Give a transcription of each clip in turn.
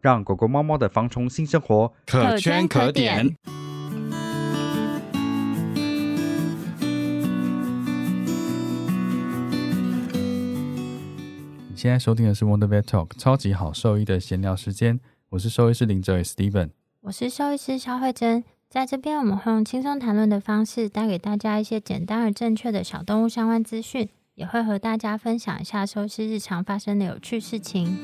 让狗狗、猫猫的防虫新生活可圈可点。你现在收听的是 Wonder Vet Talk 超级好兽医的闲聊时间，我是兽医师林哲伟 Steven，我是兽医师肖慧珍，在这边我们会用轻松谈论的方式，带给大家一些简单而正确的小动物相关资讯，也会和大家分享一下兽医师日常发生的有趣事情。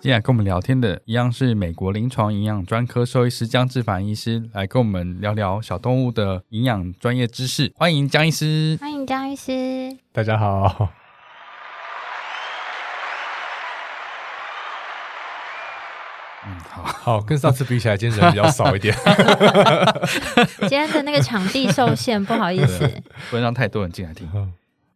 接下来跟我们聊天的一样是美国临床营养专科兽医师江志凡医师，来跟我们聊聊小动物的营养专业知识。欢迎江医师，欢迎江医师，大家好。嗯，好好，跟上次比起来，今天人比较少一点。今天的那个场地受限，不好意思，不能让太多人进来听。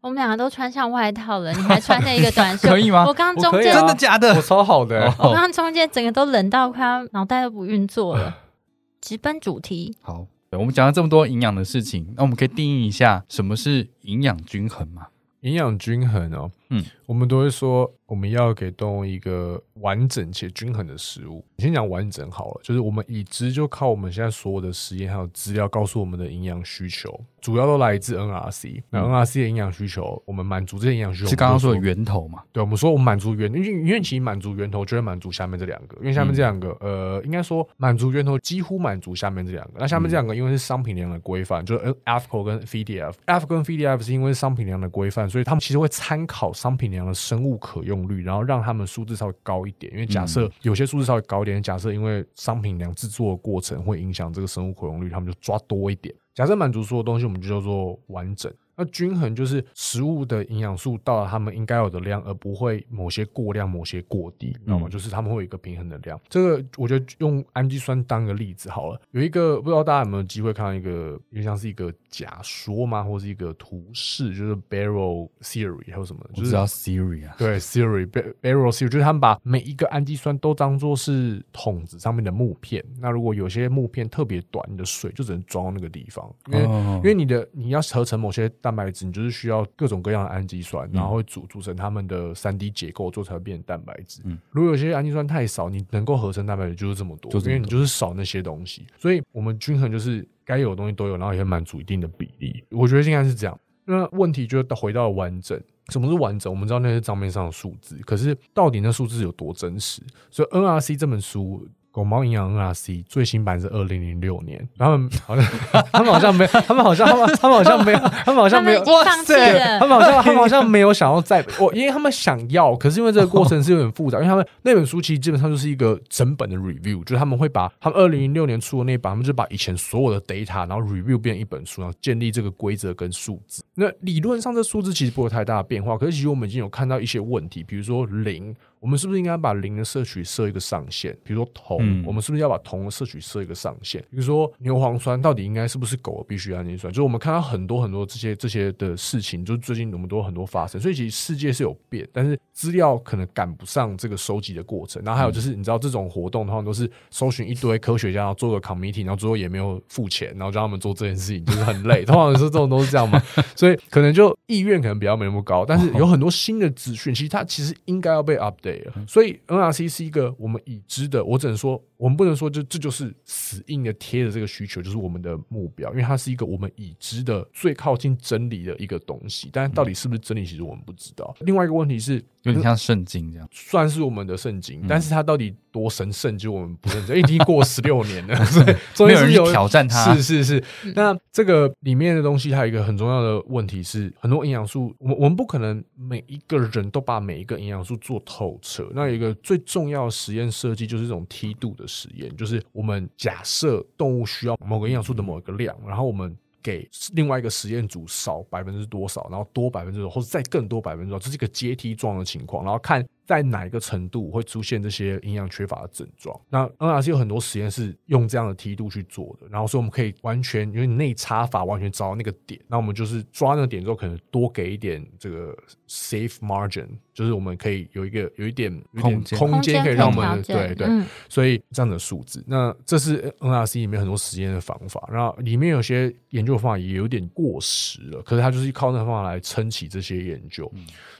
我们两个都穿上外套了，你还穿着一个短袖，可以吗？我刚刚中间真的假的？我超好的，我刚刚中间整个都冷到快要脑袋都不运作了。直奔主题，好，我们讲了这么多营养的事情，那我们可以定义一下什么是营养均衡吗？营养均衡哦，嗯，我们都会说。我们要给动物一个完整且均衡的食物。先讲完整好了，就是我们已知就靠我们现在所有的实验还有资料告诉我们的营养需求，主要都来自 NRC。那 NRC 的营养需求，我们满足这些营养需求是刚刚说的源头嘛？对，我们说我们满足源，因为因为其实满足源头就会满足下面这两个，因为下面这两个，呃，应该说满足源头几乎满足下面这两个。那下面这两个因为是商品量的规范，就是 AFCO 跟 FDF，AFCO 跟 FDF 是因为商品量的规范，所以他们其实会参考商品粮的生物可用。率，然后让他们数字稍微高一点，因为假设有些数字稍微高一点，假设因为商品粮制作的过程会影响这个生物可用率，他们就抓多一点。假设满足所有东西，我们就叫做完整。那均衡就是食物的营养素到了他们应该有的量，而不会某些过量、某些过低，知道吗？就是他们会有一个平衡的量。这个我觉得用氨基酸当个例子好了。有一个不知道大家有没有机会看到一个，有点像是一个假说嘛？或是一个图示，就是 Barrel Theory 还有什么？就是叫 Theory 啊。对，Theory Barrel Theory 就是他们把每一个氨基酸都当做是桶子上面的木片。那如果有些木片特别短，你的水就只能装到那个地方，因为因为你的你要合成某些。蛋白质，你就是需要各种各样的氨基酸，然后会组组成它们的三 D 结构，做才会变成蛋白质。嗯，如果有些氨基酸太少，你能够合成蛋白质就是这么多，因为你就是少那些东西。所以，我们均衡就是该有的东西都有，然后也满足一定的比例。我觉得应该是这样。那问题就回到完整，什么是完整？我们知道那些账面上的数字，可是到底那数字有多真实？所以，NRC 这本书。狗猫营养 NRC 最新版是二零零六年，他们好像他们好像没有，他们好像他们他们好像没有，他们好像没有，哇塞，他们好像他们好像没有想要再我，因为他们想要，可是因为这个过程是有点复杂，因为他们那本书其实基本上就是一个整本的 review，就是他们会把他们二零零六年出的那版，他们就把以前所有的 data，然后 review 变一本书，然后建立这个规则跟数字。那理论上这数字其实不会有太大的变化，可是其实我们已经有看到一些问题，比如说零。我们是不是应该把磷的摄取设一个上限？比如说铜，我们是不是要把铜的摄取设一个上限？比如说牛磺酸到底应该是不是狗必须氨基酸？就是我们看到很多很多这些这些的事情，就最近我们都很多发生，所以其实世界是有变，但是资料可能赶不上这个收集的过程。然后还有就是，你知道这种活动的话，都是搜寻一堆科学家，然后做个 committee，然后最后也没有付钱，然后让他们做这件事情，就是很累。通常说这种都是这样嘛，所以可能就意愿可能比较没那么高。但是有很多新的资讯，其实它其实应该要被 update。所以 NRC 是一个我们已知的，我只能说，我们不能说就这就是死硬的贴着这个需求就是我们的目标，因为它是一个我们已知的最靠近真理的一个东西。但到底是不是真理，其实我们不知道。另外一个问题是，有点像圣经这样，算是我们的圣经，但是它到底多神圣，就我们不认真。已经过 十六年了，所以没有人挑战它。是是是，那这个里面的东西，还有一个很重要的问题是，很多营养素，我们我们不可能每一个人都把每一个营养素做透彻。那有一个最重要的实验设计，就是这种梯度的实验，就是我们假设动物需要某个营养素的某一个量，然后我们给另外一个实验组少百分之多少，然后多百分之多少，或者再更多百分之多少，这是一个阶梯状的情况，然后看。在哪一个程度会出现这些营养缺乏的症状？那 NRC 有很多实验是用这样的梯度去做的，然后所以我们可以完全因为内插法完全找到那个点，那我们就是抓那个点之后，可能多给一点这个 safe margin，就是我们可以有一个有一点空间空间可以让我们对对，嗯所以这样的数字，那这是 NRC 里面很多实验的方法，然后里面有些研究方法也有点过时了，可是它就是靠那个方法来撑起这些研究。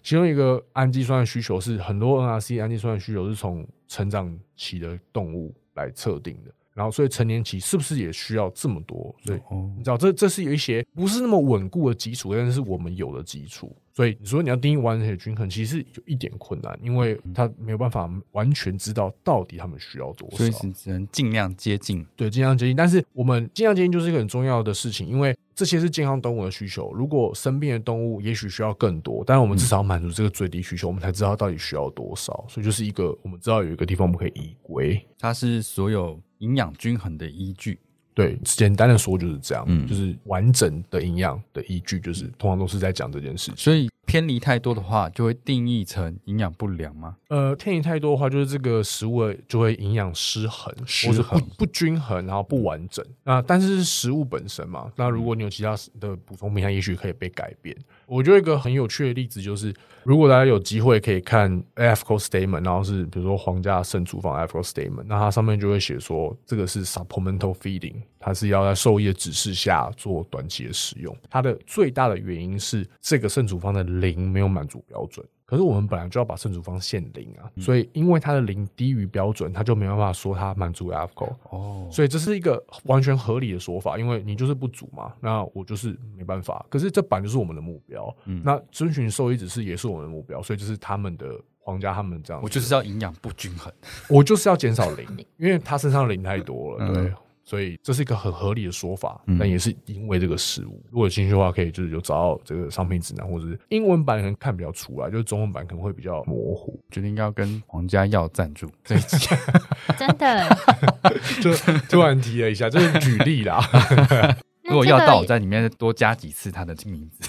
其中一个氨基酸的需求是很很多 NRC 氨基酸的需求是从成长期的动物来测定的，然后所以成年期是不是也需要这么多？所以哦你知道这这是有一些不是那么稳固的基础，但是我们有了基础。所以你说你要定义完整的均衡，其实有一点困难，因为他没有办法完全知道到底他们需要多少。所以是只能尽量接近。对，尽量接近。但是我们尽量接近就是一个很重要的事情，因为这些是健康动物的需求。如果生病的动物也许需要更多，但是我们至少要满足这个最低需求，我们才知道到底需要多少。所以就是一个我们知道有一个地方我们可以依归。它是所有营养均衡的依据。对，简单的说就是这样，嗯就是完整的营养的依据，就是通常都是在讲这件事情。所以偏离太多的话，就会定义成营养不良吗？呃，偏离太多的话，就是这个食物就会营养失衡，失或者衡不不均衡，然后不完整。那但是是食物本身嘛，那如果你有其他的补充品，它也许可以被改变。我觉得一个很有趣的例子就是，如果大家有机会可以看 AFCO statement，然后是比如说皇家圣厨房 AFCO statement，那它上面就会写说这个是 supplemental feeding，它是要在兽医的指示下做短期的使用。它的最大的原因是这个圣厨方的零没有满足标准。可是我们本来就要把圣主方限零啊，所以因为它的零低于标准，它就没办法说它满足 AFCO。哦，所以这是一个完全合理的说法，因为你就是不足嘛，那我就是没办法。可是这本来就是我们的目标，嗯那遵循兽医指示也是我们的目标，所以就是他们的皇家他们这样。我就是要营养不均衡。我就是要减少零，因为他身上零太多了，嗯对。所以这是一个很合理的说法，嗯但也是因为这个失误。如果有兴趣的话，可以就是有找到这个商品指南，或者是英文版可能看比较出来，就是中文版可能会比较模糊。决定要跟皇家要赞助这一集，真的。就突然提了一下，就是举例啦。如果要到我在里面多加几次他的名字。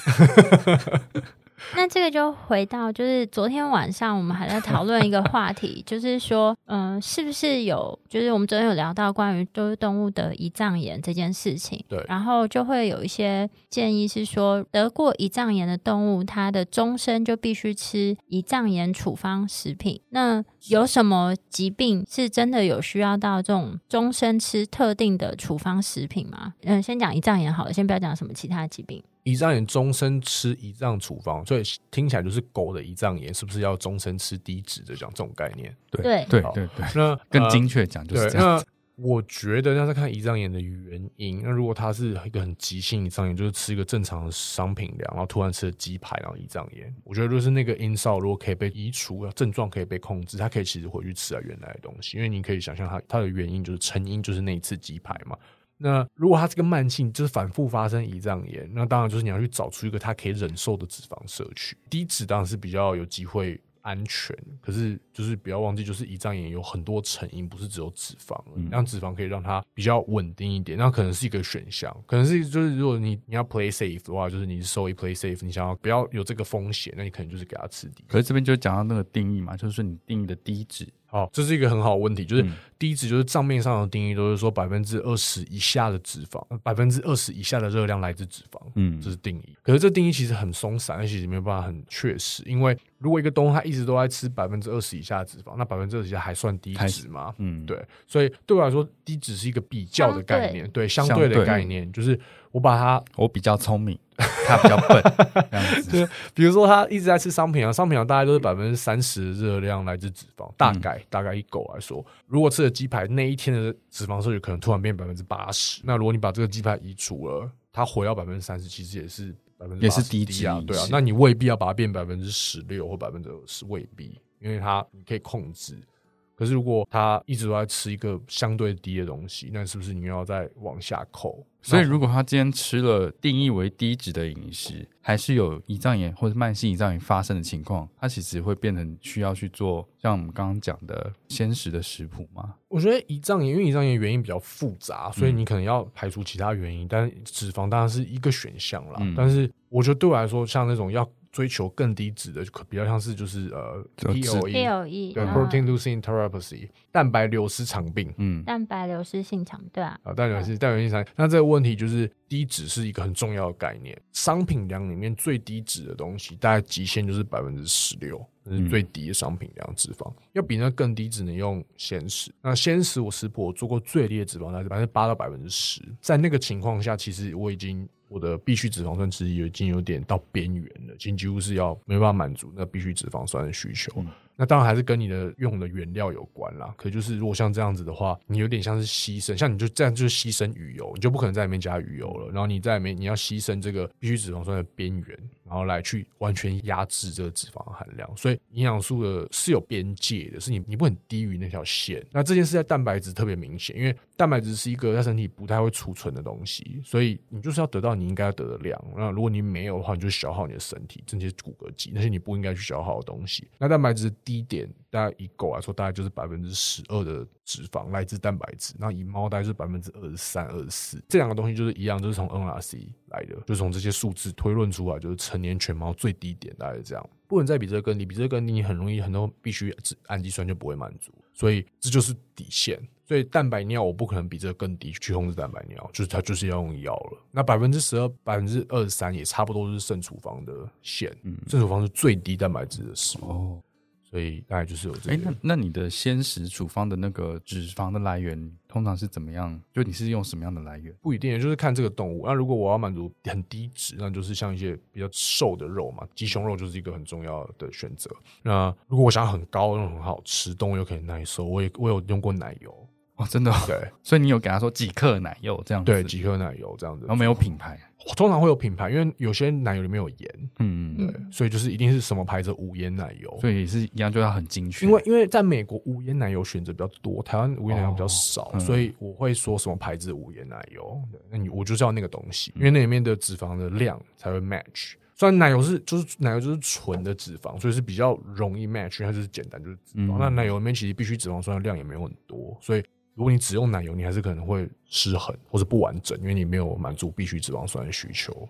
那这个就回到，就是昨天晚上我们还在讨论一个话题，就是说，嗯、是不是有，就是我们昨天有聊到关于就是动物的胰脏炎这件事情，对然后就会有一些建议是说，得过胰脏炎的动物，它的终身就必须吃胰脏炎处方食品。那有什么疾病是真的有需要到这种终身吃特定的处方食品吗？嗯、先讲胰脏炎好了，先不要讲什么其他疾病。胰脏炎终身吃胰脏处方，所以听起来就是狗的胰脏炎是不是要终身吃低脂的讲这种概念？对好对对对，那 呃更精确讲就是对，这样。那我觉得要是看胰脏炎的原因，那如果它是一个很急性胰脏炎，就是吃一个正常的商品量，然后突然吃了鸡排，然后胰脏炎，我觉得就是那个因素如果可以被移除，症状可以被控制，它可以其实回去吃啊原来的东西，因为你可以想象它它的原因就是成因就是那一次鸡排嘛。那如果它这个慢性，就是反复发生胰脏炎，那当然就是你要去找出一个它可以忍受的脂肪摄取，低脂当然是比较有机会安全，可是就是不要忘记，就是胰脏炎有很多成因，不是只有脂肪让脂肪可以让它比较稳定一点，那可能是一个选项，可能是就是如果你你要 play safe 的话，就是你是兽医 play safe，你想要不要有这个风险，那你可能就是给它吃低。可是这边就讲到那个定义嘛，就是说你定义的低脂，好，这是一个很好的问题，就是嗯。低脂就是账面上的定义都是说百分之二十以下的脂肪，百分之二十以下的热量来自脂肪，嗯。这是定义。可是这定义其实很松散，而且其实没有办法很确实，因为如果一个动物它一直都在吃百分之二十以下的脂肪，那百分之二十以下还算低脂吗？嗯，对，所以对我来说，低脂是一个比较的概念，对。对相对的概念，就是我把它我比较聪明，它比较笨这样子。对，比如说他一直在吃商品啊，商品啊大概都是百分之三十的热量来自脂肪，大概、大概以狗来说，如果吃了鸡排那一天的脂肪摄取可能突然变百分之八十，那如果你把这个鸡排移除了，它回到百分之三十，其实也是百分之也是低低啊，对啊，那你未必要把它变百分之十六或百分之二十，未必，因为它你可以控制。可是如果他一直都在吃一个相对低的东西，那是不是你又要再往下扣？所以，如果他今天吃了定义为低脂的饮食，还是有胰脏炎或者慢性胰脏炎发生的情况，它其实会变成需要去做像我们刚刚讲的鲜食的食谱吗？我觉得胰脏炎，因为胰脏炎原因比较复杂，所以嗯你可能要排除其他原因，但是脂肪当然是一个选项啦。嗯但是我觉得对我来说，像那种要追求更低脂的，就可比较像是就是呃就脂 POE，PLE 对嗯 protein losing enteropathy 蛋白流失肠病。嗯，蛋白流失性肠，对啊，啊，蛋白流失，蛋白流失肠。那这个问题就是低脂是一个很重要的概念。商品粮里面最低脂的东西，大概极限就是百分之十六，这是嗯最低的商品粮脂肪。要比那更低，只能用鲜食。那鲜食我食谱我做过最低的脂肪大概是百分之八到百分之十，在那个情况下，其实我已经我的必需脂肪酸其实已经有点到边缘了，已经几乎是要没办法满足那必需脂肪酸的需求。嗯那当然还是跟你的用的原料有关啦。可就是如果像这样子的话，你有点像是牺牲，像你就这样就是牺牲鱼油，你就不可能在里面加鱼油了。然后你在里面你要牺牲这个必需脂肪酸的边缘，然后来去完全压制这个脂肪含量。所以营养素的是有边界的，是你你不能低于那条线。那这件事在蛋白质特别明显，因为蛋白质是一个在身体不太会储存的东西，所以你就是要得到你应该要得的量。那如果你没有的话，你就消耗你的身体这些骨骼肌，那些你不应该去消耗的东西。那蛋白质低点，大概以狗来说，大概就是百分之十二的脂肪来自蛋白质，那以猫大概是百分之二十三、二十四。这两个东西就是一样，就是从 NRC 来的，就是从这些数字推论出来，就是成年犬猫最低点大概是这样。不能再比这个更低，比这个更低，你很容易很多必须氨基酸就不会满足，所以这就是底线。所以蛋白尿我不可能比这个更低去控制蛋白尿，就是它就是要用药了。那百分之十二、百分之二十三也差不多是肾处方的线，嗯肾处方是最低蛋白质的食物，哦，所以大概就是有这个哎，个。那那你的鲜食处方的那个脂肪的来源通常是怎么样？就你是用什么样的来源？不一定，就是看这个动物。那如果我要满足很低脂，那就是像一些比较瘦的肉嘛，鸡胸肉就是一个很重要的选择。那如果我想要很高、那种很好吃，动物又可以耐受，我也我有用过奶油，哦，真的哦、对所以你有给他说几克奶油这样子？对，几克奶油这样子。然后没有品牌，通常会有品牌，因为有些奶油里面有盐，嗯，对，所以就是一定是什么牌子的无盐奶油。所以也是一样，就要很精确。因为因为在美国无盐奶油选择比较多，台湾无盐奶油比较少，嗯所以我会说什么牌子的无盐奶油。对，那你我就是要那个东西，因为那里面的脂肪的量才会 match。虽然奶油是就是奶油就是纯的脂肪，所以是比较容易 match，它就是简单就是脂肪。嗯那奶油里面其实必须脂肪酸的量也没有很多，所以如果你只用奶油，你还是可能会失衡或者不完整，因为你没有满足必需脂肪酸的需求。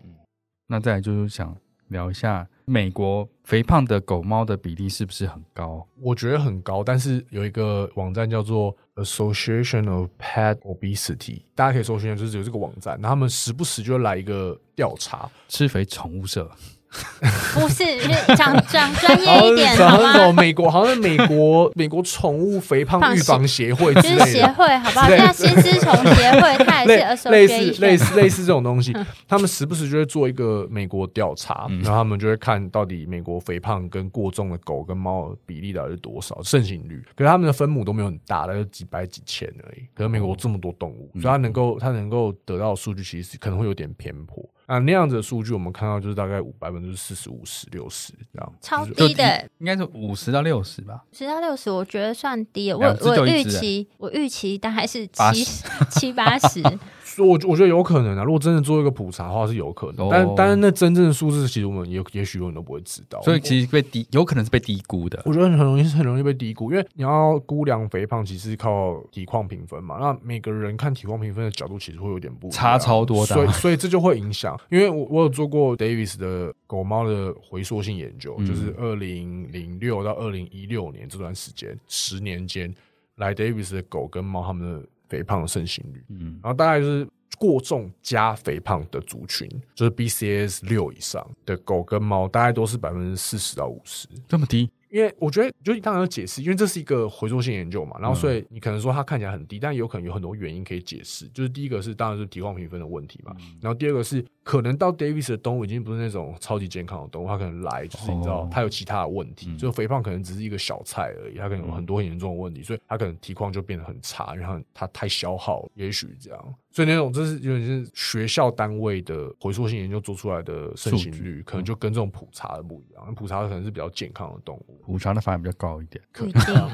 那再来就是想聊一下美国肥胖的狗猫的比例是不是很高？我觉得很高，但是有一个网站叫做 Association of Pet Obesity，大家可以搜寻，就是有这个网站，他们时不时就会来一个调查，吃肥宠物社，不是是讲讲专业一点好好吗？美国，好像是美国美国宠物肥胖预防协会之就是协类的。会好不好？像新丝虫协会，它也类是类似类似类似这种东西，他们时不时就会做一个美国调查，嗯然后他们就会看到底美国肥胖跟过重的狗跟猫的比例到底是多少，盛行率。可是他们的分母都没有很大，大概就几百几千而已。可是美国这么多动物，嗯所以它能够它能够得到的数据其实可能会有点偏颇。啊，那样子的数据我们看到就是大概五百分之四十五十六十这样，超低的，应该是五十到六十吧。十到六十，我觉得算低了。我我预期我预期大概是80七七八十，我我觉得有可能啊。如果真的做一个普查的话，是有可能。哦但但是那真正的数字，其实我们也也许永远都不会知道。所以其实被低，有可能是被低估的。我觉得很容易是很容易被低估，因为你要估量肥胖，其实是靠体况评分嘛。那每个人看体况评分的角度其实会有点不一样差超多的啊所以所以这就会影响。因为我我有做过 Davis 的狗猫的回溯性研究，嗯就是二零零六到二零一六年这段时间，十年间来 Davis 的狗跟猫它们的肥胖的盛行率，嗯，然后大概就是过重加肥胖的族群，就是 BCS 六以上的狗跟猫，大概都是百分之四十到五十。这么低，因为我觉得，就你当然要解释，因为这是一个回溯性研究嘛，然后嗯。所以你可能说它看起来很低，但有可能有很多原因可以解释。就是第一个是当然是体况评分的问题嘛，然后第二个是可能到 Davis 的动物已经不是那种超级健康的动物，它可能来就是你知道哦它有其他的问题，嗯就肥胖可能只是一个小菜而已，它可能有很多很严重的问题，所以它可能体况就变得很差，然后它太消耗了，也许这样。所以那种这是有点是学校单位的回溯性研究做出来的盛行数率，可能就跟这种普查的不一样，普查可能是比较健康的动物。普查的反而比较高一点。不一定啊。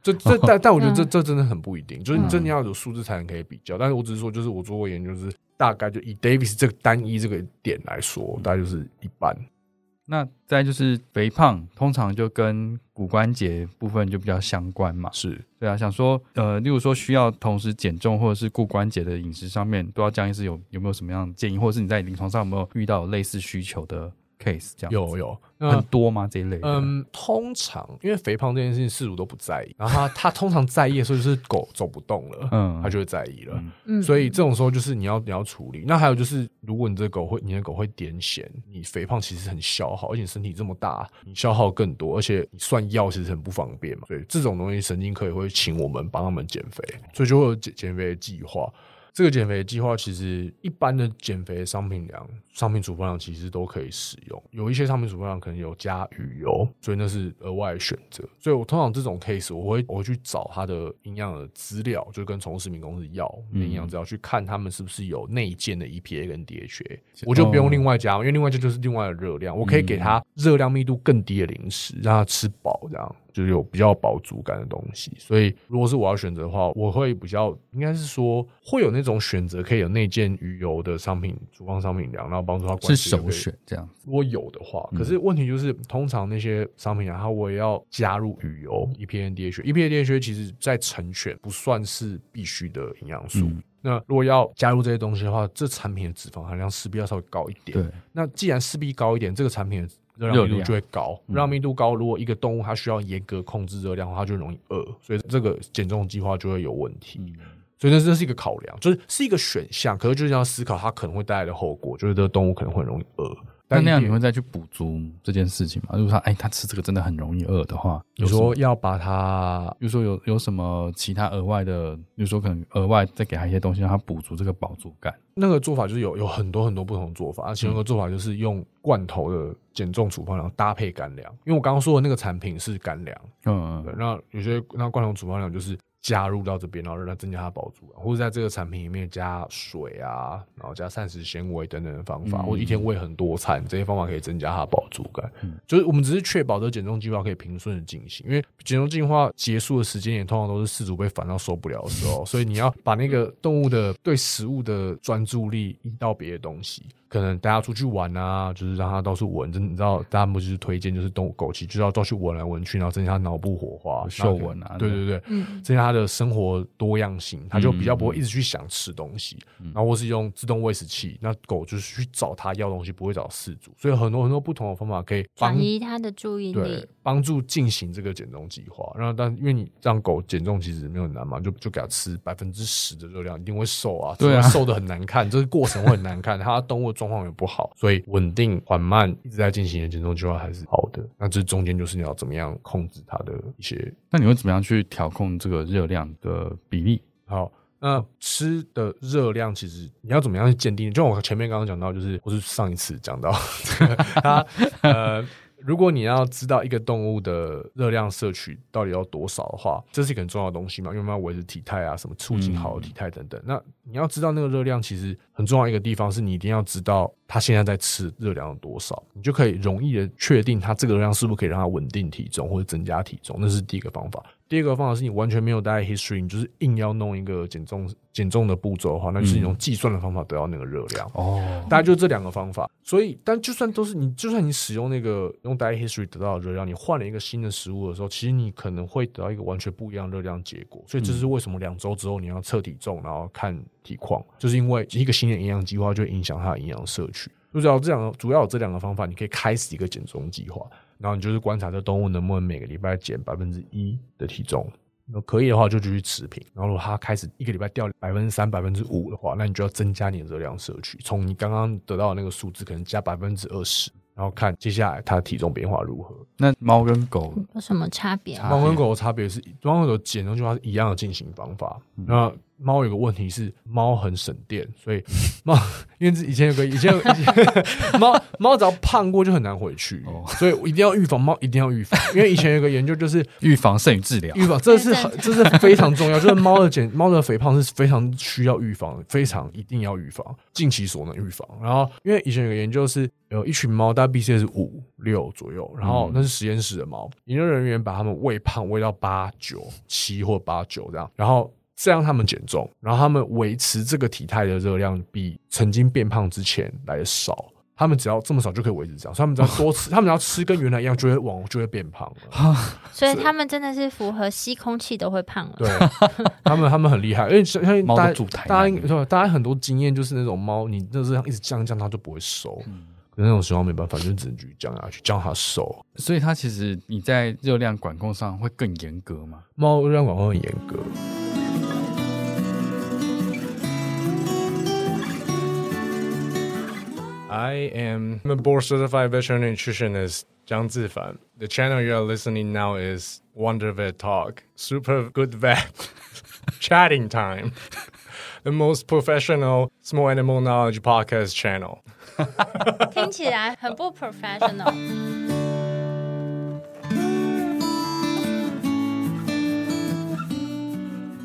这这但但我觉得这嗯这真的很不一定，就是你嗯真的要有数字才能可以比较。但是我只是说，就是我做过研究，就是大概就以 Davis 这个单一这个点来说，大概就是一般。那再就是肥胖，通常就跟骨关节部分就比较相关嘛。是对啊，想说呃，例如说需要同时减重或者是顾关节的饮食上面，不知道江医师有有没有什么样的建议，或者是你在临床上有没有遇到有类似需求的 case 这样子？有有，很多吗？这一类？嗯，通常因为肥胖这件事情，事主都不在意，然后他他通常在意的时候就是狗走不动了，嗯他就会在意了。嗯嗯，所以这种时候就是你要你要处理。那还有就是，如果你这狗会你的狗会癫痫，你肥胖其实很消耗，而且你身体这么大，你消耗更多，而且你算药其实很不方便嘛。所以这种东西神经科也会请我们帮他们减肥，所以就会有减减肥的计划。这个减肥计划其实一般的减肥商品粮、商品处方粮其实都可以使用，有一些商品处方粮可能有加鱼油，所以那是额外的选择。所以我通常这种 case 我会我会去找它的营养的资料，就跟宠物食品公司要嗯营养资料，去看他们是不是有内建的 EPA 跟 DHA，我就不用另外加，因为另外加就是另外的热量，我可以给它热量密度更低的零食，让它吃饱，这样就是有比较饱足感的东西。所以如果是我要选择的话，我会比较应该是说会有那种选择可以有内建鱼油的商品厨房商品粮，然后帮助它关是首选这样子。如果有的话，嗯可是问题就是，通常那些商品粮，它我也要加入鱼油、EPA、DHA。EPA、DHA 其实在成犬不算是必须的营养素。嗯那如果要加入这些东西的话，这产品的脂肪含量势必要稍微高一点。对，那既然势必高一点，这个产品的热量密度就会高。嗯热量密度高，如果一个动物它需要严格控制热量的话，它就容易饿，所以这个减重计划就会有问题。嗯所以这这是一个考量，就是是一个选项，可是就是要思考它可能会带来的后果，就是这个动物可能会容易饿。那那样你会再去补足这件事情吗？如果他哎，他吃这个真的很容易饿的话，你说要把它比如说有有什么其他额外的，比如说可能额外再给他一些东西，让他补足这个饱足感。那个做法就是有有很多很多不同的做法，那其中一个做法就是用罐头的减重处方粮搭配干粮，因为我刚刚说的那个产品是干粮，嗯对，那有些那罐头处方粮就是加入到这边，然后让它增加它饱足感，或者在这个产品里面加水啊，然后加膳食纤维等等的方法，嗯或者一天喂很多餐，这些方法可以增加它的饱足感。嗯就是我们只是确保这个减重计划可以平顺的进行，因为减重计划结束的时间也通常都是饲主被烦到受不了的时候，所以你要把那个动物的对食物的专注力移到别的东西。可能大家出去玩啊，就是让它到处闻，真的你知道，大家不就是推荐就是动物枸杞，就是要到处闻来闻去，然后增加它脑部火花、嗅闻啊对对对，嗯，增加它的生活多样性，它就比较不会一直去想吃东西，然后或是用自动喂食器，那狗就是去找它要东西，不会找饲主，所以很多很多不同的方法可以帮转移他的注意对力。帮助进行这个减重计划。然后，但因为你让狗减重其实没有很难嘛，就就给它吃百分之十的热量，一定会瘦啊，对啊瘦的很难看，这个过程会很难看，它动物状况也不好，所以稳定缓慢一直在进行的减重计划还是好的。那这中间就是你要怎么样控制它的一些那你会怎么样去调控这个热量的比例？好。那吃的热量其实你要怎么样去鉴定？就我前面刚刚讲到，就是我是上一次讲到，它呃，如果你要知道一个动物的热量摄取到底要多少的话，这是一个很重要的东西嘛，因为我们要维持体态啊，什么促进好的体态等等。那你要知道那个热量，其实很重要一个地方是你一定要知道它现在在吃热量有多少，你就可以容易的确定它这个热量是不是可以让它稳定体重或者增加体重，那是第一个方法。第二个方法是你完全没有 diet history，你就是硬要弄一个减重减重的步骤的话，那就是你用计算的方法得到那个热量。哦，大概就这两个方法。所以，但就算都是你，就算你使用那个用 diet history 得到的热量，你换了一个新的食物的时候，其实你可能会得到一个完全不一样的热量结果。所以这是为什么两周之后你要测体重，然后看体况，就是因为一个新的营养计划就会影响它的营养摄取。就只要这两个，主要有这两个方法，你可以开始一个减重计划，然后你就是观察这动物能不能每个礼拜减百分之一的体重。那可以的话就继续持平，然后如果它开始一个礼拜掉百分之三、百分之五的话，那你就要增加你的热量摄取，从你刚刚得到的那个数字可能加百分之二十，然后看接下来它的体重变化如何。那猫跟狗有什么差别猫跟狗的差别是，猫跟狗减重计划是一样的进行方法。嗯那猫有个问题是猫很省电，所以 猫因为以前有个以前有以前 猫猫只要胖过就很难回去，哦所以一定要预防猫一定要预防，因为以前有个研究就是 预防胜于治疗。预防，这是很这是非常重要，就是猫的减猫的肥胖是非常需要预防，非常一定要预防，尽其所能预防。然后，因为以前有个研究是有一群猫，大概 BCS 五六左右，然后那是实验室的猫，研究人员把它们喂胖，喂到八九七或八九这样，然后。这样他们减重，然后他们维持这个体态的热量比曾经变胖之前来的少。他们只要这么少就可以维持这样，所以他们只要多吃，他们只要吃跟原来一样，就会往就会变胖了。所以他们真的是符合吸空气都会胖了。对，他们 他们很厉害，因为相信大家猫主台大家？大家很多经验就是那种猫，你那这样一直降降，它就不会瘦。嗯可是那种情况没办法，就只能继续降下去，降它瘦。所以它其实你在热量管控上会更严格嘛？猫热量管控很严格。I am a board certified veterinary nutritionist, Zhang Zifan. The channel you are listening now is Wonder Vet Talk, Super Good Vet Chatting Time, the most professional small animal knowledge podcast channel. 听起来很不 professional。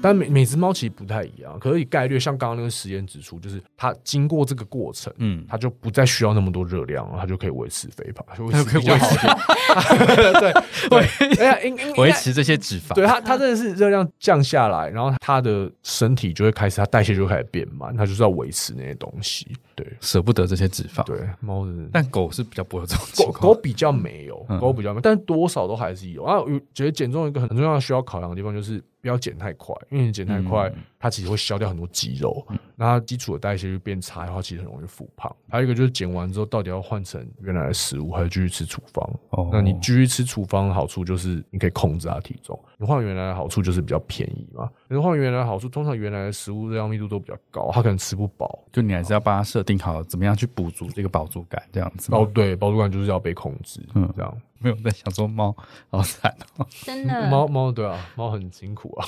但每每只猫其实不太一样，可是以概率，像刚刚那个实验指出，就是它经过这个过程，嗯，它就不再需要那么多热量了，它就可以维持肥胖，维持好对 维持这些脂肪。对它，它真的是热量降下来，然后它的身体就会开始，它代谢就会开始变慢，它就是要维持那些东西。对舍不得这些脂肪。对，猫的但狗是比较不会有这种情狗况。狗比较没有，嗯狗比较没有，但多少都还是有。啊，我觉得减重一个很重要的需要考量的地方就是不要减太快，因为你减太快，嗯它其实会消掉很多肌肉，那它基础的代谢就变差的话，其实很容易复胖。还有一个就是减完之后，到底要换成原来的食物，还是继续吃处方？哦那你继续吃处方的好处就是你可以控制它体重，你换原来的好处就是比较便宜嘛。你换原来的好处，通常原来的食物热量密度都比较高，它可能吃不饱。就你还是要帮它设定好怎么样去补足这个饱足感，这样子吗。饱对饱足感就是要被控制，嗯这样。没有在想说猫好惨哦。真的猫猫对啊，猫很辛苦啊，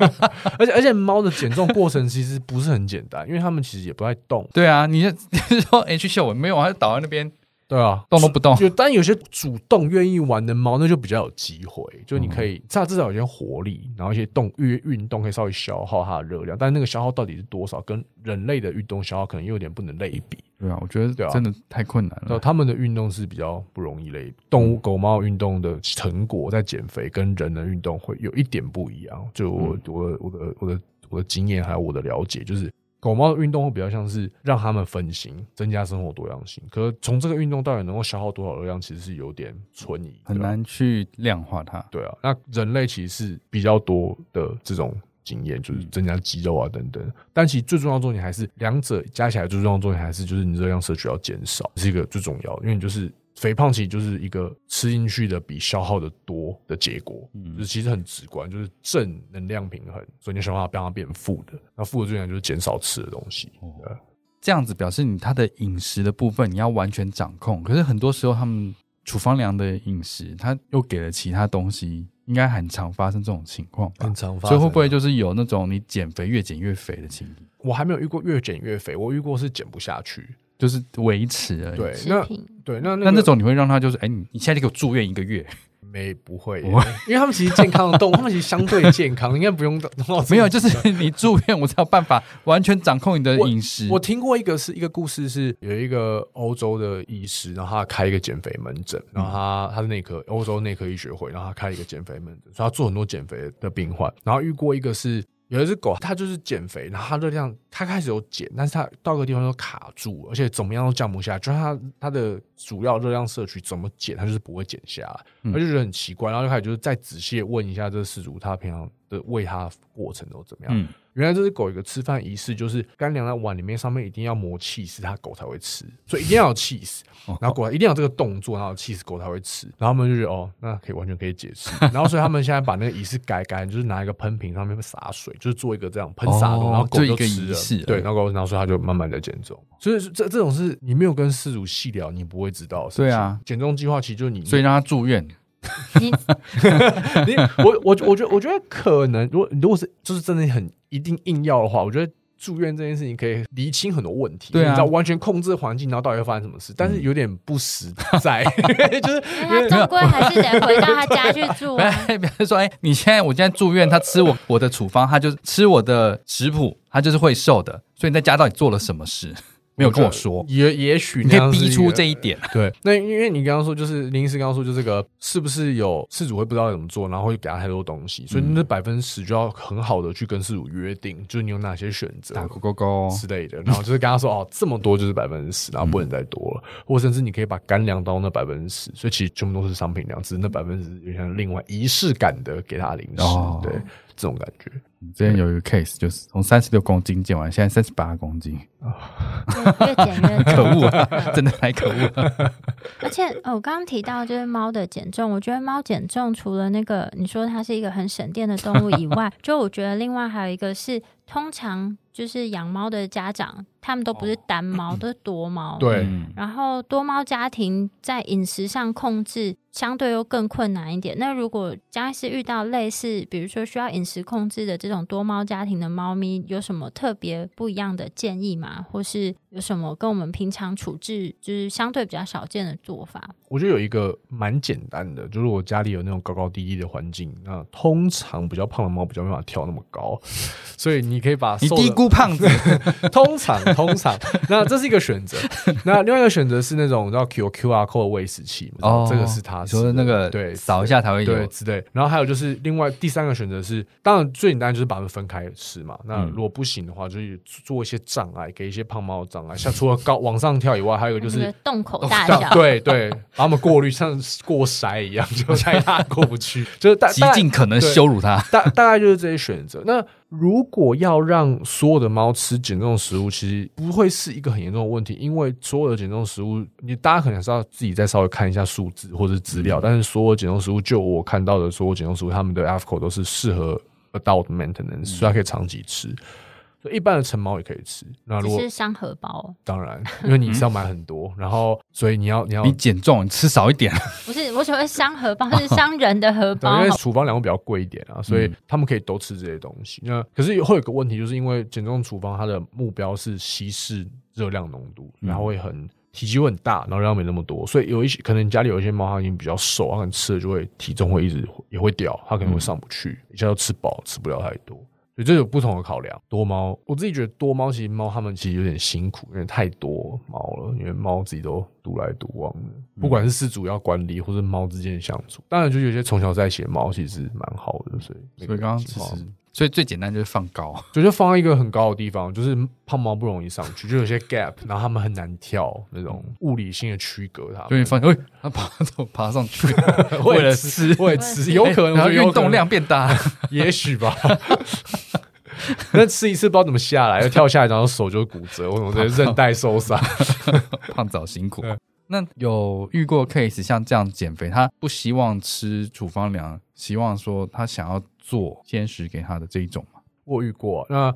而且而且猫的减重过程其实不是很简单，因为它们其实也不爱动。对啊，你就 你是说 H 秀文没有啊？它就倒在那边对啊，动都不动。就但有些主动愿意玩的猫，那就比较有机会，就你可以它至少有些活力，然后一些动运运动可以稍微消耗它的热量，但那个消耗到底是多少，跟人类的运动消耗可能又有点不能类比。对啊，我觉得真的太困难了。然后他们的运动是比较不容易类比，动物狗猫运动的成果在减肥跟人的运动会有一点不一样。就我我我的我的我的经验还有我的了解，就是狗猫的运动会比较像是让他们分心，增加生活多样性。可是从这个运动到底能够消耗多少热量，其实是有点存疑，很。难去量化它。对啊，那人类其实是比较多的这种经验，就是增加肌肉啊等等。但其实最重要的重点还是两者加起来最重要的重点还是就是你热量摄取要减少，是一个最重要的，因为你就是。肥胖其实就是一个吃进去的比消耗的多的结果，就是其实很直观，就是正能量平衡，所以你想办法让它变负的。那负的最难就是减少吃的东西。这样子表示你它的饮食的部分你要完全掌控。可是很多时候他们处方粮的饮食，他又给了其他东西，应该很常发生这种情况吧？常发所以会不会就是有那种你减肥越减越肥的情况？我还没有遇过越减越肥，我遇过是减不下去。就是维持而已。对，那对那那那那个种你会让他就是，哎，你你现在就给我住院一个月，没不会 因为他们其实健康的动物，他们其实相对健康，应该不用到 没有，就是你住院，我才有办法完全掌控你的饮食。我听过一个是一个故事，是有一个欧洲的医师，然后他开一个减肥门诊，然后他他是内科欧洲内科医学会，然后他开一个减肥门诊，所以他做很多减肥的病患，然后遇过一个是。有一只狗，它就是减肥，然后它热量，它开始有减，但是它到个地方就卡住，而且怎么样都降不下，就是它它的主要热量摄取怎么减，它就是不会减下来，他就觉得很奇怪，然后就开始就是再仔细地问一下这个饲主，他平常的喂它的过程都怎么样，嗯，原来这只狗有一个吃饭仪式，就是干粮在碗里面，上面一定要磨气死，它狗才会吃，所以一定要有气死，然后狗一定要有这个动作，然后气死狗才会吃。然后他们就觉得哦，那可以完全可以解释。然后所以他们现在把那个仪式改改，就是拿一个喷瓶上面洒水，就是做一个这样喷洒然后狗就吃了。对，然后狗然后所以它就慢慢的减重。所以这这种是你没有跟饲主细聊，你不会知道。对啊减重计划其实就是你所以让它住院。你 你我我我觉得我觉得可能，如果如果是就是真的很一定硬要的话，我觉得。住院这件事情可以厘清很多问题，对啊你知道完全控制环境，然后到底会发生什么事，但是有点不实在，就是终归还是得回到他家去住比如说，哎，你现在我现在住院，他吃我我的处方，他就吃我的食谱，他就是会瘦的。所以你在家到底做了什么事？没有跟我说，也也许你可以逼出这一点。对，那因为你刚刚说，就是林医师刚刚说，就这个是不是有事主会不知道怎么做，然后会给他太多东西，所以那百分之十就要很好的去跟事主约定，就是你有哪些选择打勾勾勾，之类的，然后就是跟他说哦，这么多就是百分之十，然后不能再多了，或甚至你可以把干粮到那百分之十，所以其实全部都是商品粮，只是那百分之十有点像另外仪式感的给他零食，哦。对这种感觉。之前有一个 case，就是从三十六公斤减完，现在三十八公斤，越减越 重可恶啊！真的太可恶了。而且，哦我刚刚提到就是猫的减重，我觉得猫减重除了那个你说它是一个很省电的动物以外，就我觉得另外还有一个是，通常就是养猫的家长，他们都不是单猫，都是多猫。。对，嗯然后多猫家庭在饮食上控制相对又更困难一点。那如果将来是遇到类似，比如说需要饮食控制的这种多猫家庭的猫咪，有什么特别不一样的建议吗？或是有什么跟我们平常处置就是相对比较少见的做法？我觉得有一个蛮简单的，就是我家里有那种高高低低的环境，那通常比较胖的猫比较没办法跳那么高，所以你可以把你低估胖子，通常通常，那这是一个选择。那另外一个选择是那种叫 Q Q R code 的喂食器，哦，这个是它你说那个对扫一下才会有。对之类。然后还有就是另外第三个选择是，当然最简单就是把它们分开吃嘛。那嗯如果不行的话，就是做一些障碍，给一些胖猫障碍，像除了高往上跳以外，还有一个就是洞口大像小，对对，把它们过滤像过筛一样，就太大 过不去，就是大极尽可能羞辱他。大大概就是这些选择。那如果要让所有的猫吃减重食物，其实不会是一个很严重的问题，因为所有的减重食物，你大家可能是要自己再稍微看一下数字或者是资料，但是所有减重食物，就我看到的所有减重食物，他们的 AFCO 都是适合 adult maintenance，、所以它可以长期吃。所以一般的成猫也可以吃。那如果只是伤荷包，当然，因为你是要买很多，然后所以你要你要你减重，你吃少一点。不是我所谓伤荷包是伤人的荷，包因为。处方粮会比较贵一点啊，所以嗯他们可以都吃这些东西。那可是会有个问题，就是因为减重处方它的目标是稀释热量浓度，嗯然后会很体积会很大，然后热量没那么多，所以有一些可能家里有一些猫它已经比较瘦，它可能吃了就会体重会一直也会掉，它可能会上不去，一下就吃饱，吃不了太多。所以这有不同的考量。多猫，我自己觉得多猫其实猫它们其实有点辛苦，因为太多猫了，因为猫自己都独来独往的，不管是饲主要管理，或是猫之间的相处。当然，就有些从小在一起的猫其实蛮好的，所以所以刚刚其实，所以最简单就是放高。就就放在一个很高的地方，就是胖猫不容易上去，就有些 gap，然后他们很难跳那种物理性的区隔它们。所以你放，哎，它爬走爬上去，为了吃，为了吃，有可能运动量变大。也许吧。那吃一次不知道怎么下来，又跳下来，然后手就骨折，或者韧带受伤。胖子好辛苦对。那有遇过 case 像这样减肥，他不希望吃处方粮，希望说他想要做鲜食给他的这一种吗？我遇过。那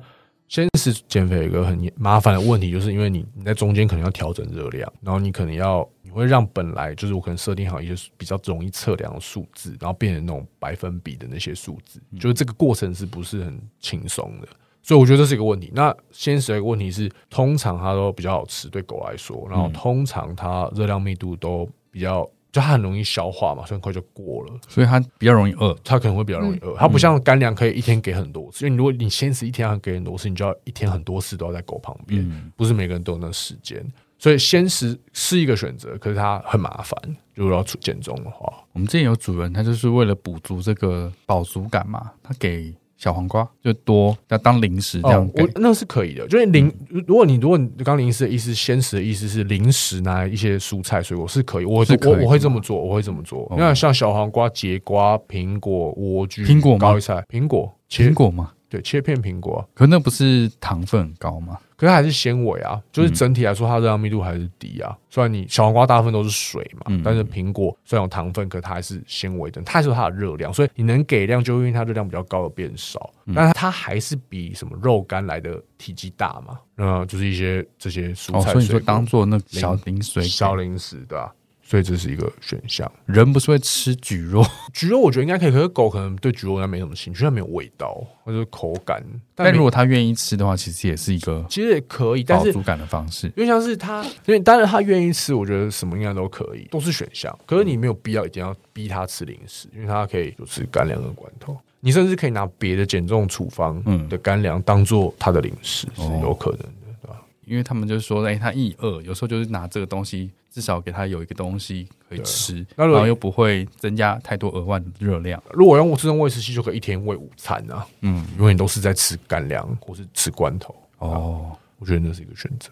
先是减肥有一个很麻烦的问题，就是因为你你在中间可能要调整热量，然后你可能要你会让本来就是我可能设定好一些比较容易测量的数字，然后变成那种百分比的那些数字，就是这个过程是不是很轻松的？所以我觉得这是一个问题。那先实有一个问题是，通常它都比较好吃，对狗来说，然后嗯通常它热量密度都比较，就它很容易消化嘛，所以很快就过了。所以它比较容易饿。它可能会比较容易饿。它不像干粮可以一天给很多次，因为如果你先食一天要给很多次，你就要一天很多次都要在狗旁边，嗯，不是每个人都有那时间。所以鲜食是一个选择，可是它很麻烦。如果要出减重的话，我们之前有主人，他就是为了补足这个饱足感嘛，他给小黄瓜就多要当零食这样哦，我那是可以的。就是零，如果你如果你刚零食的意思，鲜食的意思是零食拿来一些蔬菜水果是可以，我是我我会这么做，我会这么做。哦那像小黄瓜、节瓜、苹果、莴苣、苹果吗高丽菜、苹果切苹果嘛？对切片苹果，可那不是糖分很高吗？可是还是纤维啊，就是整体来说，它热量密度还是低啊。虽然你小黄瓜大部分都是水嘛，嗯。但是苹果虽然有糖分，可它还是纤维的，它还是有它的热量，所以你能给量就因为它热量比较高而变少，但是它还是比什么肉干来的体积大嘛。那就是一些这些蔬哦，菜，所以你说当做那小零食小零食，对吧、所以这是一个选项。人不是会吃蒟蒻，菊肉我觉得应该可以，可是狗可能对橘肉应该没什么兴趣，它没有味道或者口感。但没如果它愿意吃的话，其实也是一个其实也可以，但是饱足感的方式。因为像是它，因为当然它愿意吃，我觉得什么应该都可以，都是选项。可是你没有必要一定要逼它吃零食，因为它可以就吃干粮跟罐头。你甚至可以拿别的减重处方嗯的干粮当做它的零食，是哦有可能的，对吧？因为他们就是说，哎、他易饿，有时候就是拿这个东西，至少给他有一个东西可以吃，然后又不会增加太多额外的热量。如果用自动喂食器，就可以一天喂午餐啊，嗯，永远都是在吃干粮或是吃罐头。哦，我觉得那是一个选择。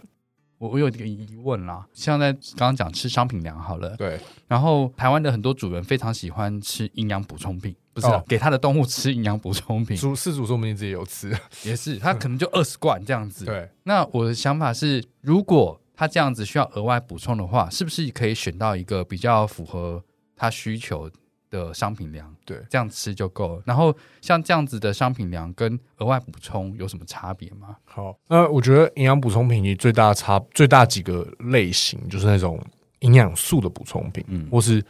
我我有一个疑问啦，像在刚刚讲吃商品粮好了，对，然后台湾的很多主人非常喜欢吃营养补充品，不是啊、哦给他的动物吃营养补充品，主饲主说明自己有吃，也是他可能就 二十罐这样子。，对，那我的想法是，如果他这样子需要额外补充的话，是不是可以选到一个比较符合他需求的商品粮？对这样吃就够了。然后像这样子的商品粮跟额外补充有什么差别吗？好，那我觉得营养补充品最大的差最大几个类型就是那种营养素的补充品，嗯或是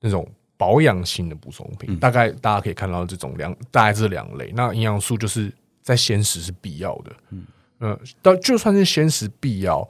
那种保养型的补充品。嗯大概大家可以看到这种两，大概这两类。那营养素就是在鲜食是必要的，嗯呃，但就算是鲜食必要。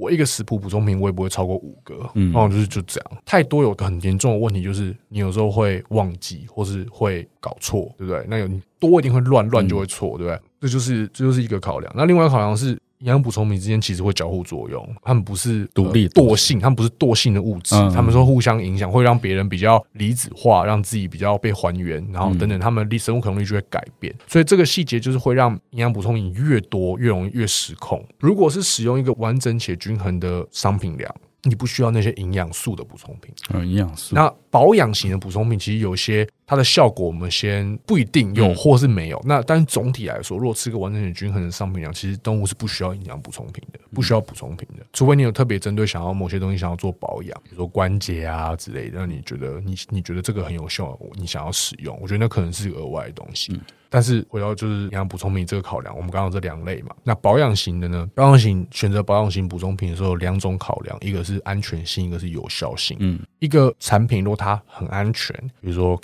我一个食谱补充品，我也不会超过五个，嗯然后，就是就这样。太多有个很严重的问题，就是你有时候会忘记，或是会搞错，对不对？那有你多一定会乱，乱就会错，对不对？这就是这就是一个考量。那另外一个考量是，营养补充品之间其实会交互作用，它们不是独立呃惰性，它们不是惰性的物质，嗯它们说互相影响，会让别人比较离子化，让自己比较被还原，然后等等，它们的生物可能率就会改变。所以这个细节就是会让营养补充品越多，越容易越失控。如果是使用一个完整且均衡的商品量。你不需要那些营养素的补充品，嗯，营养素。那保养型的补充品，其实有些它的效果，我们先不一定有，嗯或是没有。那但是总体来说，如果吃个完整且均衡的商品粮，其实动物是不需要营养补充品的，不需要补充品的，除非你有特别针对想要某些东西想要做保养，比如说关节啊之类的，让你觉得你你觉得这个很有效，你想要使用，我觉得那可能是额外的东西。但是回到就是营养补充品这个考量，我们刚刚这两类嘛，那保养型的呢？保养型选择保养型补充品的时候，有两种考量，一个是安全性，一个是有效性。嗯，一个产品如果它很安全，比如说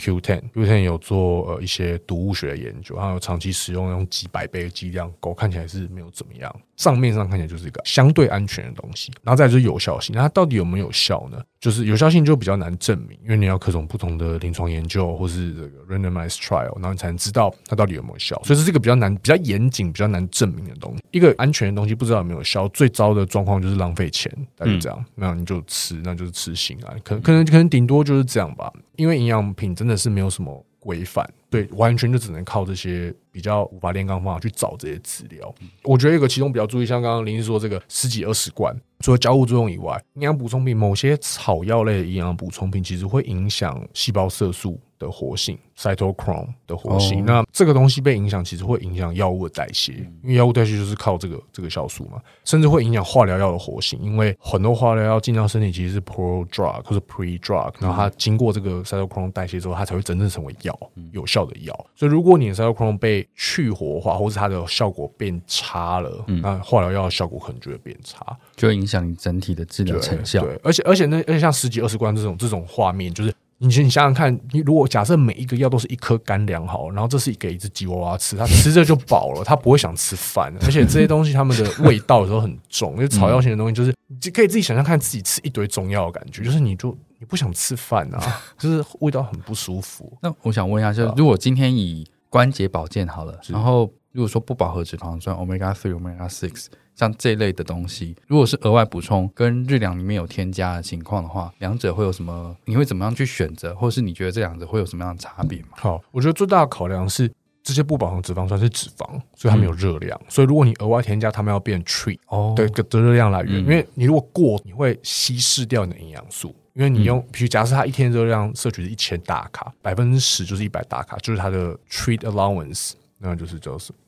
Q10，Q10 有做呃一些毒物学的研究，它有长期使用用几百倍的剂量，狗看起来是没有怎么样，账面上看起来就是一个相对安全的东西。然后再来就是有效性，那它到底有没有效呢？就是有效性就比较难证明，因为你要各种不同的临床研究或是这个 randomized trial，然后你才能知道它到底有没有效。所以这是一个比较难、比较严谨、比较难证明的东西。一个安全的东西不知道有没有效，最糟的状况就是浪费钱，大概就这样。那你就吃，那就是吃心啊，可可能可能顶多就是这样吧。因为营养品真的是没有什么规范，对，完全就只能靠这些比较无法炼钢方法去找这些资料。我觉得一个其中比较注意，像刚刚林医师说这个十几二十罐，除了交互作用以外，营养补充品某些草药类的营养补充品其实会影响细胞色素的活性 （cytochrome） 的活性。哦那这个东西被影响，其实会影响药物的代谢，因为药物代谢就是靠这个这个酵素嘛，甚至会影响化疗药的活性，因为很多化疗药进到身体其实是 pro drug 或者 pre drug，然后它经过这个 cytochrome 代谢之后，它才会真正成为药，有效的药。所以如果你的 cytochrome 被去活化，或是它的效果变差了，那化疗药的效果可能就会变差。就会影响你整体的治疗成效。对，而且而且那而且像十几二十关这种这种画面，就是你你想想看，你如果假设每一个药都是一颗干粮好，然后这是给一只吉娃娃吃，它 吃着就饱了，它不会想吃饭，而且这些东西它们的味道有时候很重，因为草药型的东西就是你就可以自己想象看自己吃一堆中药的感觉，就是你就你不想吃饭啊，就是味道很不舒服。那我想问一下，就是如果今天以关节保健好了，然后如果说不饱和脂肪酸 omega three、omega six 像这一类的东西，如果是额外补充跟日粮里面有添加的情况的话，两者会有什么？你会怎么样去选择，或是你觉得这两者会有什么样的差别吗？好，我觉得最大的考量是这些不饱和脂肪酸是脂肪，所以它没有热量，所以如果你额外添加，它们要变 treat。哦对的热量来源，嗯因为你如果过，你会稀释掉你的营养素。因为你用，比如假设它一天热量摄取是一千大卡，百分之十就是一百大卡，就是它的 treat allowance，那就是叫什么？呃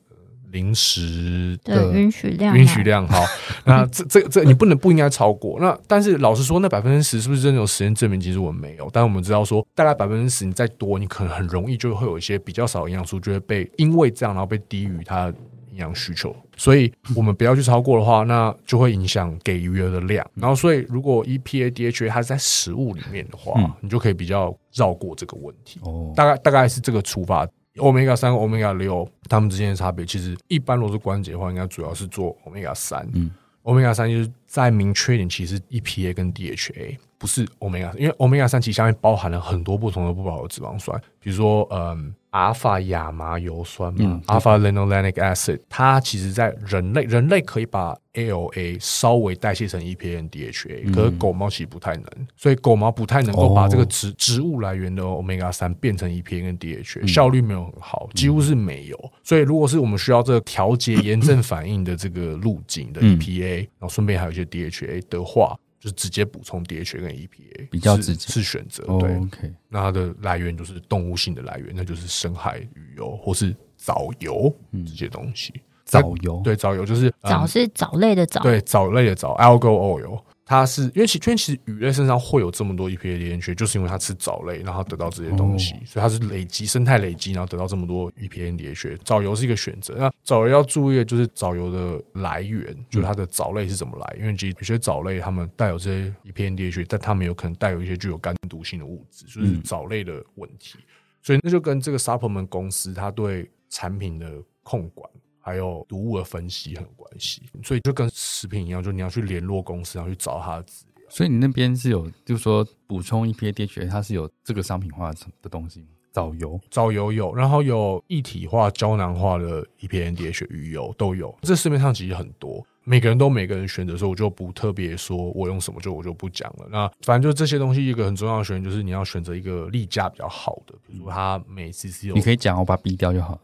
零食的允许量啊，允许量好，那这这这你不能不应该超过。那但是老实说，那百分之十是不是真的有实验证明？其实我们没有，但我们知道说，大概百分之十你再多，你可能很容易就会有一些比较少的营养素就会被因为这样，然后被低于它营养需求，所以我们不要去超过的话，那就会影响给鱼儿的量。然后，所以如果 EPA、DHA 它是在食物里面的话，嗯你就可以比较绕过这个问题。哦，大概大概是这个出发。Omega 三、Omega 六，它们之间的差别，其实一般如果是关节的话，应该主要是做 Omega 三。嗯，Omega 三就是再明确一点，其实 EPA 跟 DHA，不是 Omega，因为 Omega 三其实下面包含了很多不同的不饱和脂肪酸，比如说嗯。阿尔法亚麻油酸嘛嗯，阿尔法 linolenic acid，它其实在人类人类可以把 ALA 稍微代谢成 EPA 跟 DHA，、可是狗猫其实不太能，所以狗猫不太能够把这个哦植植物来源的 omega 三变成 EPA 跟 DHA，、效率没有很好，几乎是没有。所以如果是我们需要这个调节 炎症反应的这个路径的嗯。EPA，、然后顺便还有一些 DHA 的话，就是直接补充 DHA 跟 EPA，比较直接是选择。哦对，，OK，那它的来源就是动物性的来源，那就是深海鱼油或是藻油这些东西。藻油，对，藻油就是嗯藻是藻类的藻，对藻类的藻 algal oil，它是因为其因为其实鱼类身上会有这么多 EPA、DHA，就是因为它吃藻类，然后得到这些东西，所以它是累积生态累积，然后得到这么多 EPA、DHA。藻油是一个选择，那藻油要注意的就是藻油的来源，就是它的藻类是怎么来，因为其实有些藻类它们带有这些 EPA、DHA，但它们有可能带有一些具有肝毒性的物质，就是藻类的问题。所以那就跟这个 supplement 公司它对产品的控管还有毒物的分析很有关系。所以就跟食品一样，就你要去联络公司，然后去找它的资料。所以你那边是有，就是说补充 EPA、DHA，它是有这个商品化的东西吗？藻油，藻油有，然后有一体化、胶囊化的 EPA、DHA 鱼油都有。这市面上其实很多，每个人都每个人选择，所以我就不特别说我用什么，就我就不讲了。那反正就这些东西，一个很重要的选择就是你要选择一个例价比较好的，比如说它每次是有你可以讲，我把它逼掉就好。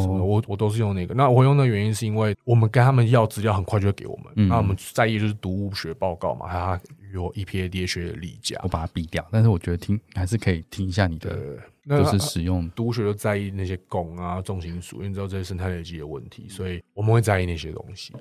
什么的，哦，我我都是用那个。那我用的原因是因为我们跟他们要资料很快就会给我们，嗯那我们在意就是毒物学报告嘛，还有它有 EPA、DHA 的例假我。把它避掉，但是我觉得听还是可以听一下你的，就是使用毒物学就在意那些汞啊、重金属，因为你知道这些生态累积的问题，所以我们会在意那些东西。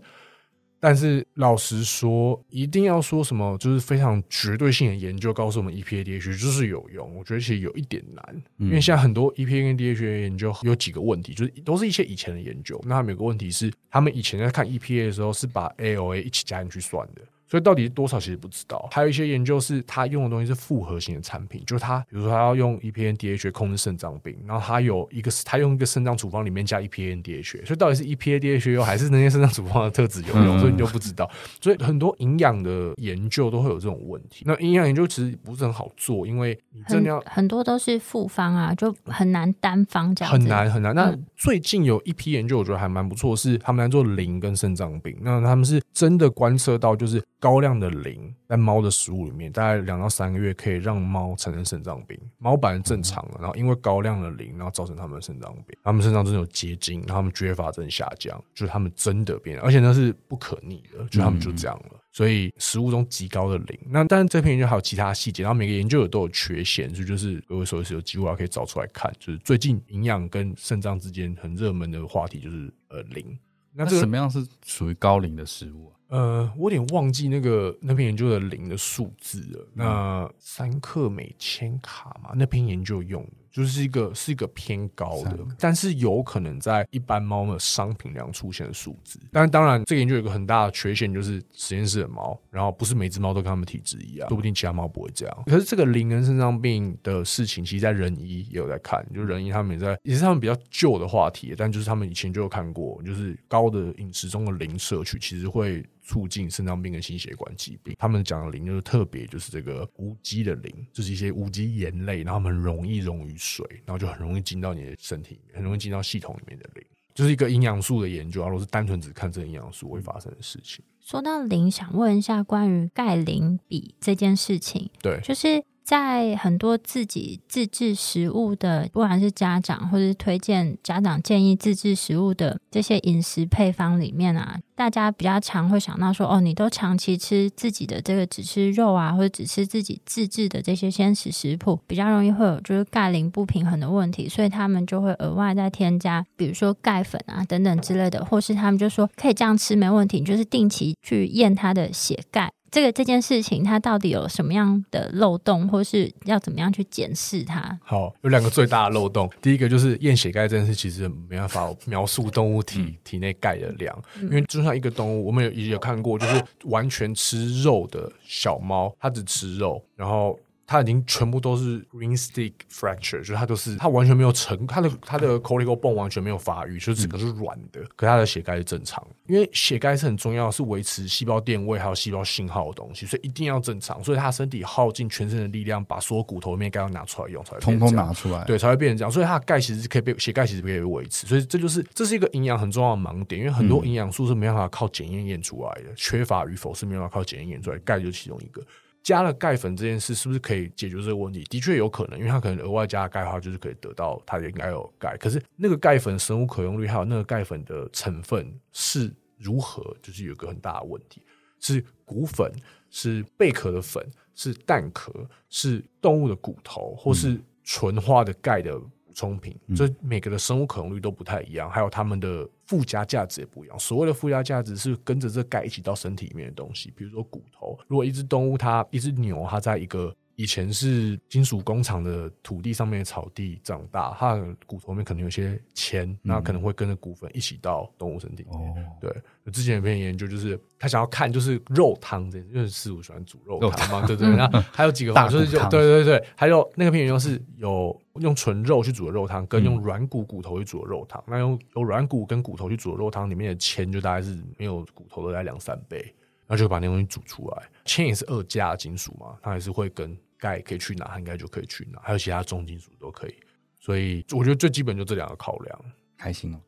但是老实说，一定要说什么就是非常绝对性的研究告诉我们 EPA、DHA 就是有用，我觉得其实有一点难，因为现在很多 EPA 跟 DHA 的研究有几个问题，就是都是一些以前的研究。那他们有个问题是，他们以前在看 EPA 的时候是把 ALA 一起加进去算的。所以到底多少其实不知道。还有一些研究是他用的东西是复合型的产品，就是他比如说他要用 EPN DHA 控制肾脏病，然后他有一个他用一个肾脏处方里面加 EPN DHA，所以到底是 EPA、DHA 有还是那些肾脏处方的特质有用，嗯所以你就不知道。所以很多营养的研究都会有这种问题。那营养研究其实不是很好做，因为你真的要很很多都是复方啊，就很难单方这样子，很难很难。那嗯最近有一批研究，我觉得还蛮不错，是他们来做磷跟肾脏病。那他们是真的观测到，就是高量的磷在猫的食物里面，大概两到三个月可以让猫产生肾脏病。猫本来正常的，然后因为高量的磷，然后造成它们的肾脏病。它们身上真的有结晶，然后它们缺乏症下降，就是它们真的变，而且那是不可逆的，就它们就这样了。所以食物中极高的磷，那但是这篇研究还有其他细节，然后每个研究也都有缺陷，所以就是各位手是有机会可以找出来看。就是最近营养跟肾脏之间很热门的话题就是呃磷。那那这个什么样是属于高龄的食物啊？呃，我有点忘记那个那篇研究的磷的数字了。那三克每千卡嘛，那篇研究用的就是一个是一个偏高的，但是有可能在一般猫的商品量出现的数字。但当然，这个研究有一个很大的缺陷，就是实验室的猫，然后不是每只猫都跟它们体质一样，说不定其他猫不会这样。可是这个磷跟肾脏病的事情，其实在人医也有在看，就人医他们也在，也是他们比较旧的话题，但就是他们以前就有看过，就是高的饮食中的磷摄取其实会促进肾脏病跟心血管疾病。他们讲的磷就是特别就是这个无机的磷，就是一些无机盐类，然后很容易溶于水，然后就很容易进到你的身体里面，很容易进到系统里面的磷。就是一个营养素的研究啊，如果是单纯只看这个营养素会发生的事情。说到磷，想问一下关于钙磷比这件事情，对，就是在很多自己自制食物的，不管是家长或者是推荐家长建议自制食物的这些饮食配方里面啊，大家比较常会想到说，哦，你都长期吃自己的这个只吃肉啊，或者只吃自己自制的这些鲜食食谱，比较容易会有就是钙磷不平衡的问题，所以他们就会额外再添加，比如说钙粉啊等等之类的，或是他们就说可以这样吃没问题，你就是定期去验他的血钙。这个这件事情它到底有什么样的漏洞，或是要怎么样去检视它？好，有两个最大的漏洞。第一个就是验血钙这件事，其实没办法描述动物体、体内钙的量，因为就像一个动物，我们有也有看过，就是完全吃肉的小猫，它只吃肉，然后。它已经全部都是 ring stick fracture，就是它都是它完全没有成，它的它的 cortical bone 完全没有发育，就是整个是软的。可它的血钙是正常，因为血钙是很重要，是维持细胞电位还有细胞信号的东西，所以一定要正常。所以它身体耗尽全身的力量，把所有骨头里面钙要拿出来用，才会通通拿出来，对，才会变成这样。所以它的钙其实是可以被血钙其实可以被维持，所以这就是这是一个营养很重要的盲点，因为很多营养素是没办法靠检验验出来的，缺乏与否是没办法靠检验验出来，钙就是其中一个。加了钙粉这件事是不是可以解决这个问题？的确有可能，因为它可能额外加钙的话，就是可以得到它应该有钙。可是那个钙粉生物可用率还有那个钙粉的成分是如何，就是有个很大的问题：是骨粉、是贝壳的粉、是蛋壳、是动物的骨头，或是纯化的钙的。充品，这每个的生物可用率都不太一样，还有它们的附加价值也不一样。所谓的附加价值是跟着这钙一起到身体里面的东西，比如说骨头。如果一只动物，它一只牛，它在一个以前是金属工厂的土地上面的草地长大，它的骨头里面可能有些铅，那可能会跟着骨粉一起到动物身体里面。对，之前有篇研究，就是他想要看就是肉汤这，因为师傅喜欢煮肉汤嘛，对对。那还有几个就是就对对对，还有那个篇研究是有用纯肉去煮的肉汤，跟用软骨骨头去煮的肉汤。那用有软骨跟骨头去煮的肉汤，里面的铅就大概是没有骨头的在两三倍，然后就把那东西煮出来。铅也是二价金属嘛，它还是会跟。钙可以去哪，应该就可以去哪，还有其他重金属都可以，所以我觉得最基本就这两个考量，开心哦。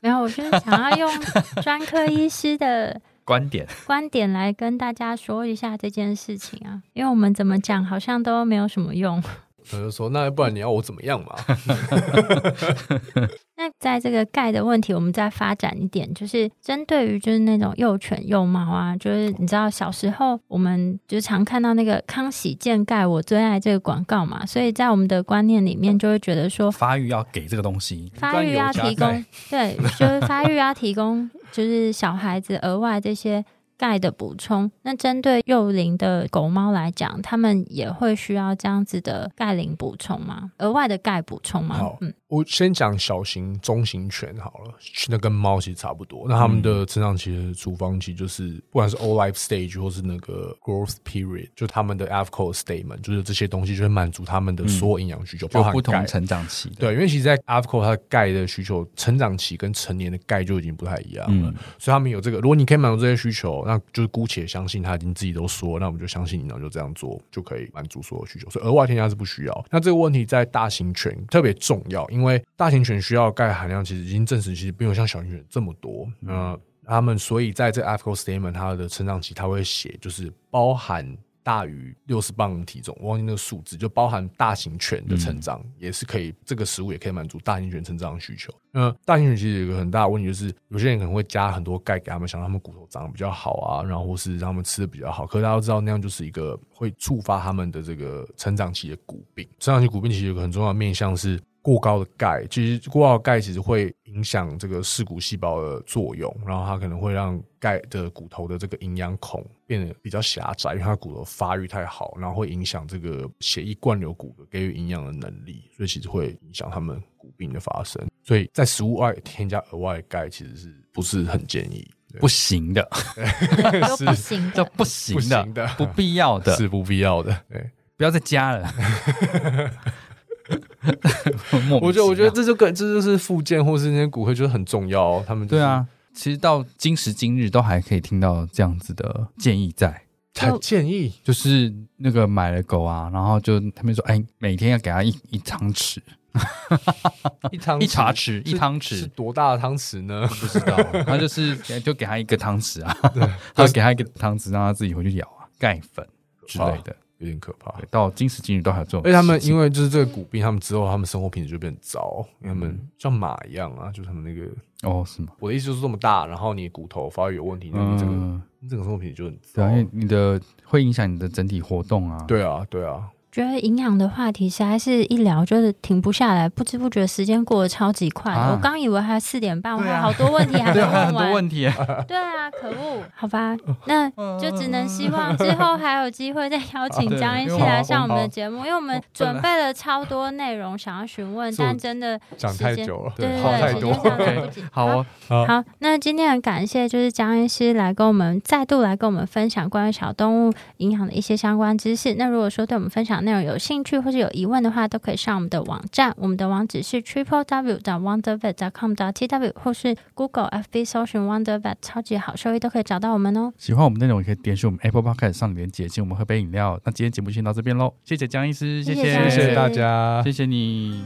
没有，我就是想要用专科医师的 观点观点来跟大家说一下这件事情啊，因为我们怎么讲好像都没有什么用。我就说，那不然你要我怎么样嘛？那在这个钙的问题，我们再发展一点，就是针对于就是那种幼犬幼猫啊，就是你知道小时候我们就常看到那个康喜健钙，我最爱这个广告嘛，所以在我们的观念里面就会觉得说，发育要给这个东西，发育要提供，对，就是发育要提供，就是小孩子额外这些。钙的补充，那针对幼龄的狗猫来讲，它们也会需要这样子的钙磷补充吗？额外的钙补充吗？好，嗯，我先讲小型、中型犬好了，那跟猫其实差不多。那它们的成长期的处方期就是，不管是 all life stage 或是那个 growth period，就它们的 a f c o statement，就是这些东西就会满足它们的所有营养需求，包含不同成长期。对，因为其实，在 a f c o 它的钙的需求，成长期跟成年的钙就已经不太一样了，所以他们有这个。如果你可以满足这些需求，那就是姑且相信他已经自己都说，那我们就相信你，然后就这样做就可以满足所有需求。所以额外添加是不需要。那这个问题在大型犬特别重要，因为大型犬需要钙含量其实已经证实，其实没有像小型犬这么多。那他们所以在这 ethical statement 它的成长期，他会写就是包含。大于六十磅体重，我忘记那个数字，就包含大型犬的成长，也是可以，这个食物也可以满足大型犬成长的需求。那大型犬其实有一个很大的问题，就是有些人可能会加很多钙给他们，想让他们骨头长得比较好啊，然后或是让他们吃的比较好。可是大家都知道，那样就是一个会触发他们的这个成长期的骨病。成长期骨病其实有个很重要的面向是。过高的钙，其实过高的钙其实会影响这个视骨细胞的作用，然后它可能会让钙的骨头的这个营养孔变得比较狭窄，因为它骨头发育太好，然后会影响这个血液灌流骨骼给予营养的能力，所以其实会影响他们骨病的发生。所以在食物外添加额外的钙，其实是不是很建议？不行的，是不行的，不行的，不必要的，是不必要的，对，不要再加了。我觉得，我觉得这就跟这就是附件或是那些骨灰，就是很重要。哦他们对啊，其实到今时今日都还可以听到这样子的建议，在。建议？就是那个买了狗啊，然后就他们说，哎，每天要给他一 一汤匙，一汤一茶匙，一汤匙。是多大的汤匙呢？不知道，他就是就给他一个汤匙啊，他给他一个汤匙，让他自己回去咬啊，钙粉之类的。有点可怕，到今时今日都还有这种。而且他们因为就是这个骨病，他们之后他们生活品质就变糟，因为他们像马一样啊，就是他们那个哦，是吗？我的意思就是这么大，然后你骨头发育有问题，那你这个你整个生活品质就很糟，因为你的会影响你的整体活动啊。对啊，对啊，觉得营养的话题实在是一聊就是停不下来，不知不觉时间过得超级快。啊我刚以为还四点半，我好多问题还 没问很多完。问题。对啊，可恶，好吧，那就只能希望之后还有机会再邀请对江一因为我起来上我们的节目，因为我们准备了超多内容想要询问，但真的讲时间太久了，对对时间。上来不及。好哦，好，那今天很感谢就是江医师来跟我们再度来跟我们分享关于小动物营养的一些相关知识。那如果说对我们分享内容有兴趣或是有疑问的话，都可以上我们的网站，我们的网址是 triple w 的 wondervet com t w 或是 Google FB 搜寻 wondervet 超级好收益都可以找到我们哦。喜欢我们内容也可以点选我们 Apple Podcast 上连接，请我们喝杯饮料。那今天节目先到这边喽，谢谢江医师，谢谢谢谢大家，谢谢你。